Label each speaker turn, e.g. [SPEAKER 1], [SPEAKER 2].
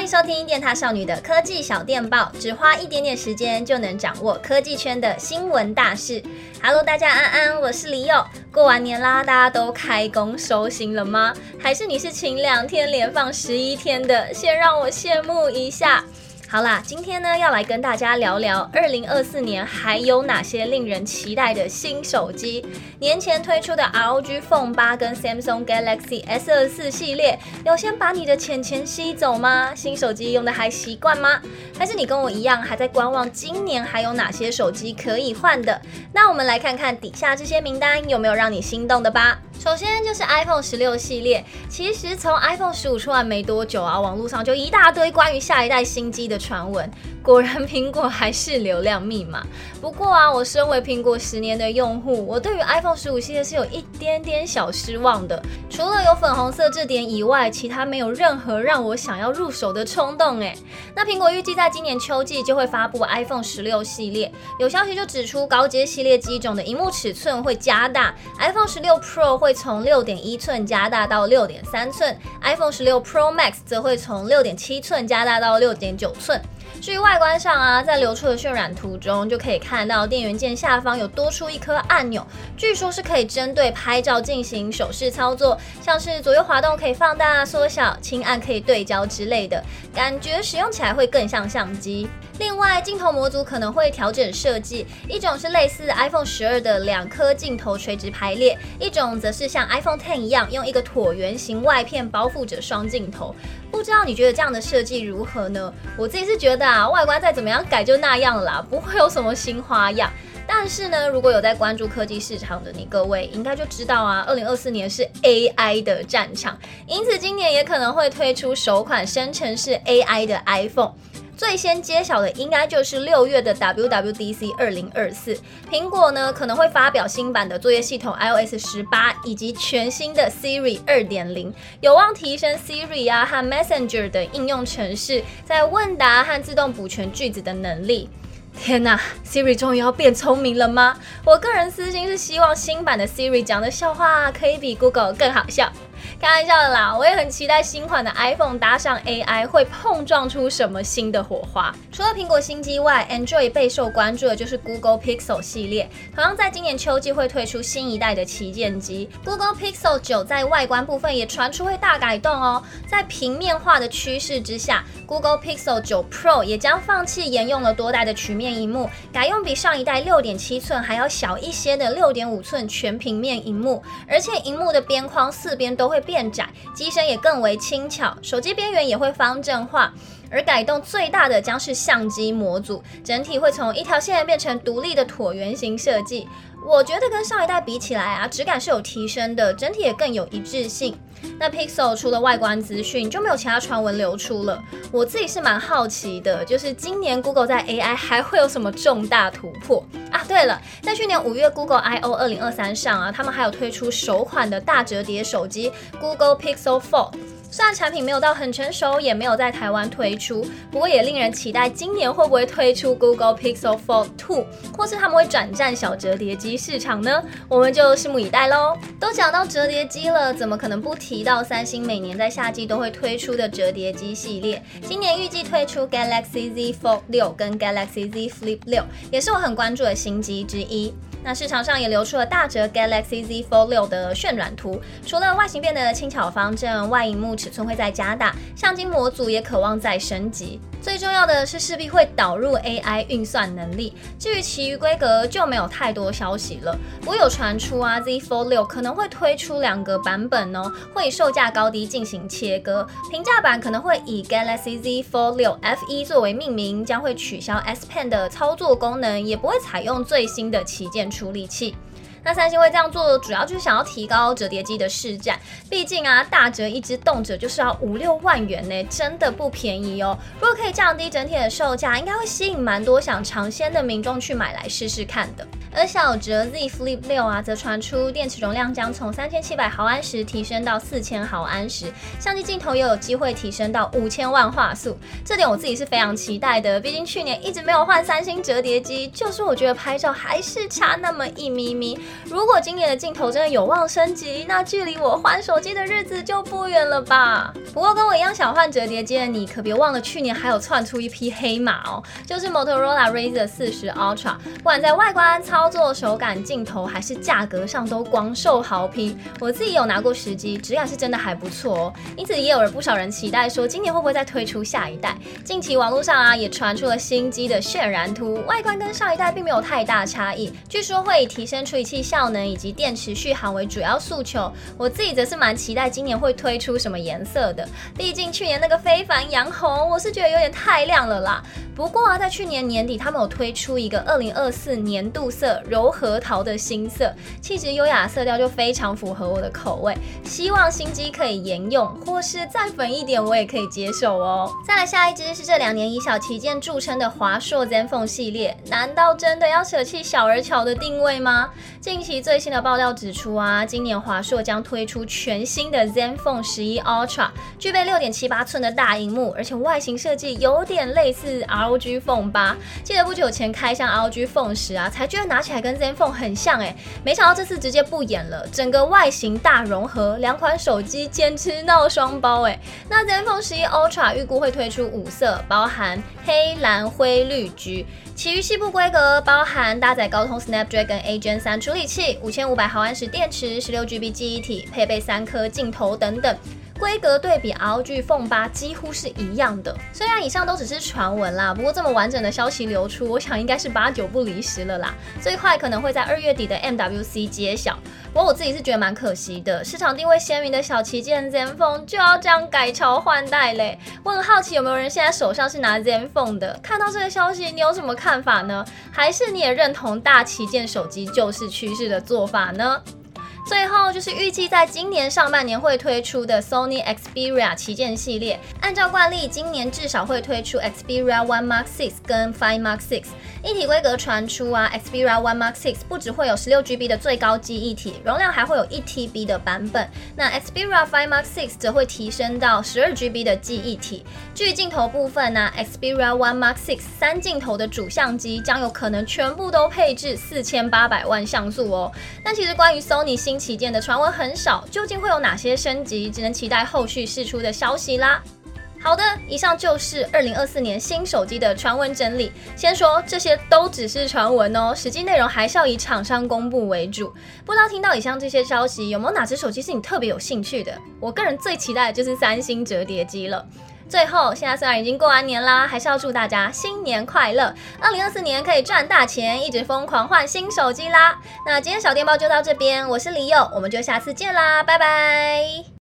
[SPEAKER 1] 欢迎收听电塔少女的科技小电报，只花一点点时间就能掌握科技圈的新闻大事。Hello，大家安安，我是李友。过完年啦，大家都开工收心了吗？还是你是请两天连放十一天的？先让我羡慕一下。好啦，今天呢要来跟大家聊聊二零二四年还有哪些令人期待的新手机。年前推出的 ROG Phone 八跟 Samsung Galaxy S 二四系列，有先把你的钱钱吸走吗？新手机用的还习惯吗？还是你跟我一样还在观望今年还有哪些手机可以换的？那我们来看看底下这些名单有没有让你心动的吧。首先就是 iPhone 十六系列，其实从 iPhone 十五出来没多久啊，网络上就一大堆关于下一代新机的传闻。果然苹果还是流量密码。不过啊，我身为苹果十年的用户，我对于 iPhone 十五系列是有一点点小失望的。除了有粉红色这点以外，其他没有任何让我想要入手的冲动。哎，那苹果预计在今年秋季就会发布 iPhone 十六系列，有消息就指出高阶系列机种的荧幕尺寸会加大，iPhone 十六 Pro 会从六点一寸加大到六点三寸，iPhone 十六 Pro Max 则会从六点七寸加大到六点九寸。至于外观上啊，在流出的渲染图中就可以看到电源键下方有多出一颗按钮，据说是可以针对拍照进行手势操作，像是左右滑动可以放大、缩小、轻按可以对焦之类的，感觉使用起来会更像相机。另外，镜头模组可能会调整设计，一种是类似 iPhone 十二的两颗镜头垂直排列，一种则是像 iPhone Ten 一样用一个椭圆形外片包覆着双镜头。不知道你觉得这样的设计如何呢？我自己是觉得啊，外观再怎么样改就那样啦，不会有什么新花样。但是呢，如果有在关注科技市场的你各位，应该就知道啊，二零二四年是 AI 的战场，因此今年也可能会推出首款生成式 AI 的 iPhone。最先揭晓的应该就是六月的 WWDC 二零二四，苹果呢可能会发表新版的作业系统 iOS 十八，以及全新的 Siri 二点零，有望提升 Siri 啊和 Messenger 的应用程式在问答和自动补全句子的能力。天哪，Siri 终于要变聪明了吗？我个人私心是希望新版的 Siri 讲的笑话可以比 Google 更好笑。开玩笑的啦，我也很期待新款的 iPhone 搭上 AI 会碰撞出什么新的火花。除了苹果新机外，Android 备受关注的就是 Google Pixel 系列，同样在今年秋季会推出新一代的旗舰机 Google Pixel 9，在外观部分也传出会大改动哦。在平面化的趋势之下，Google Pixel 9 Pro 也将放弃沿用了多代的曲面荧幕，改用比上一代6.7寸还要小一些的6.5寸全平面荧幕，而且荧幕的边框四边都会变。窄，机身也更为轻巧，手机边缘也会方正化。而改动最大的将是相机模组，整体会从一条线变成独立的椭圆形设计。我觉得跟上一代比起来啊，质感是有提升的，整体也更有一致性。那 Pixel 除了外观资讯就没有其他传闻流出了。我自己是蛮好奇的，就是今年 Google 在 AI 还会有什么重大突破啊？对了，在去年五月 Google I/O 二零二三上啊，他们还有推出首款的大折叠手机 Google Pixel Fold。虽然产品没有到很成熟，也没有在台湾推出，不过也令人期待今年会不会推出 Google Pixel Fold 2，或是他们会转战小折叠机机市场呢？我们就拭目以待喽。都讲到折叠机了，怎么可能不提到三星每年在夏季都会推出的折叠机系列？今年预计推出 Galaxy Z Fold 6跟 Galaxy Z Flip 6，也是我很关注的新机之一。那市场上也流出了大折 Galaxy Z Fold 6的渲染图，除了外形变得轻巧方正，外荧幕尺寸会再加大，相机模组也可望再升级。最重要的是势必会导入 AI 运算能力，至于其余规格就没有太多消息了。不过有传出啊，Z Fold 6可能会推出两个版本哦，会以售价高低进行切割。平价版可能会以 Galaxy Z Fold 6 FE 作为命名，将会取消 S Pen 的操作功能，也不会采用最新的旗舰处理器。那三星会这样做，主要就是想要提高折叠机的市占。毕竟啊，大折一支动辄就是要五六万元呢，真的不便宜哦。如果可以降低整体的售价，应该会吸引蛮多想尝鲜的民众去买来试试看的。而小折 Z Flip 6啊，则传出电池容量将从三千七百毫安时提升到四千毫安时，相机镜头也有机会提升到五千万画素。这点我自己是非常期待的，毕竟去年一直没有换三星折叠机，就是我觉得拍照还是差那么一咪咪。如果今年的镜头真的有望升级，那距离我换手机的日子就不远了吧？不过跟我一样想换折叠机的你，可别忘了去年还有窜出一匹黑马哦，就是 Motorola Razr 40 Ultra，不管在外观、操作、手感、镜头还是价格上都广受好评。我自己有拿过实机，质感是真的还不错哦。因此也有了不少人期待说，今年会不会再推出下一代？近期网络上啊也传出了新机的渲染图，外观跟上一代并没有太大差异，据说会以提升处理器效能以及电池续航为主要诉求。我自己则是蛮期待今年会推出什么颜色的，毕竟去年那个非凡洋红，我是觉得有点太亮了啦。不过啊，在去年年底，他们有推出一个二零二四年度色柔和桃的新色，气质优雅色调就非常符合我的口味。希望新机可以沿用，或是再粉一点，我也可以接受哦。再来下一支是这两年以小旗舰著称的华硕 ZenFone 系列，难道真的要舍弃小而巧的定位吗？近期最新的爆料指出啊，今年华硕将推出全新的 ZenFone 11 Ultra，具备六点七八寸的大荧幕，而且外形设计有点类似 ROG Phone 8。记得不久前开箱 ROG Phone 时啊，才觉得拿起来跟 ZenFone 很像哎，没想到这次直接不演了，整个外形大融合，两款手机简直闹双包哎。那 ZenFone 11 Ultra 预估会推出五色，包含黑、蓝、灰、绿、橘。其余细部规格包含搭载高通 Snapdragon A Gen 3处理器、五千五百毫安时电池、十六 GB 记忆体，配备三颗镜头等等。规格对比 ROG Phone 8几乎是一样的，虽然以上都只是传闻啦，不过这么完整的消息流出，我想应该是八九不离十了啦。最快可能会在二月底的 MWC 揭晓。不过我自己是觉得蛮可惜的，市场定位鲜明的小旗舰 ZenFone 就要这样改朝换代嘞。我很好奇有没有人现在手上是拿 ZenFone 的，看到这个消息你有什么看法呢？还是你也认同大旗舰手机就是趋势的做法呢？最后就是预计在今年上半年会推出的 Sony Xperia 旗舰系列，按照惯例，今年至少会推出 Xperia One Mark Six 跟 Five Mark Six。一体规格传出啊，Xperia One Mark Six 不只会有十六 GB 的最高记忆体，容量还会有一 TB 的版本。那 Xperia Five Mark Six 则会提升到十二 GB 的记忆体。至于镜头部分呢，Xperia One Mark Six 三镜头的主相机将有可能全部都配置四千八百万像素哦。但其实关于 Sony 新旗舰的传闻很少，究竟会有哪些升级？只能期待后续释出的消息啦。好的，以上就是二零二四年新手机的传闻整理。先说这些都只是传闻哦，实际内容还是要以厂商公布为主。不知道听到以上这些消息，有没有哪只手机是你特别有兴趣的？我个人最期待的就是三星折叠机了。最后，现在虽然已经过完年啦，还是要祝大家新年快乐！二零二四年可以赚大钱，一直疯狂换新手机啦。那今天小电报就到这边，我是李友，我们就下次见啦，拜拜。